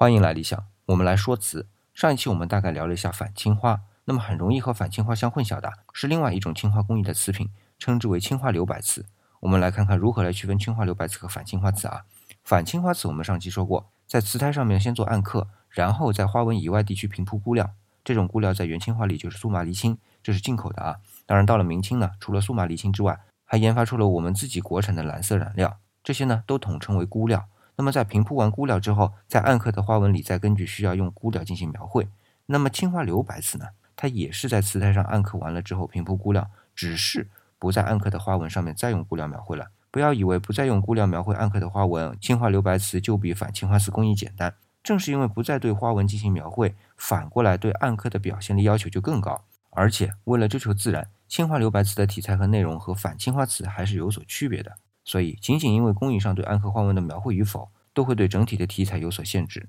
欢迎来理想，我们来说词。上一期我们大概聊了一下反青花，那么很容易和反青花相混淆的是另外一种青花工艺的瓷品，称之为青花留白瓷。我们来看看如何来区分青花留白瓷和反青花瓷啊。反青花瓷我们上期说过，在瓷胎上面先做暗刻，然后在花纹以外地区平铺估料。这种估料在元青花里就是苏麻离青，这是进口的啊。当然到了明清呢，除了苏麻离青之外，还研发出了我们自己国产的蓝色染料，这些呢都统称为估料。那么在平铺完估料之后，在暗刻的花纹里再根据需要用估料进行描绘。那么青花留白瓷呢？它也是在瓷胎上暗刻完了之后平铺估料，只是不在暗刻的花纹上面再用估料描绘了。不要以为不再用估料描绘暗刻的花纹，青花留白瓷就比反青花瓷工艺简单。正是因为不再对花纹进行描绘，反过来对暗刻的表现力要求就更高。而且为了追求自然，青花留白瓷的题材和内容和反青花瓷还是有所区别的。所以，仅仅因为工艺上对暗刻花纹的描绘与否，都会对整体的题材有所限制。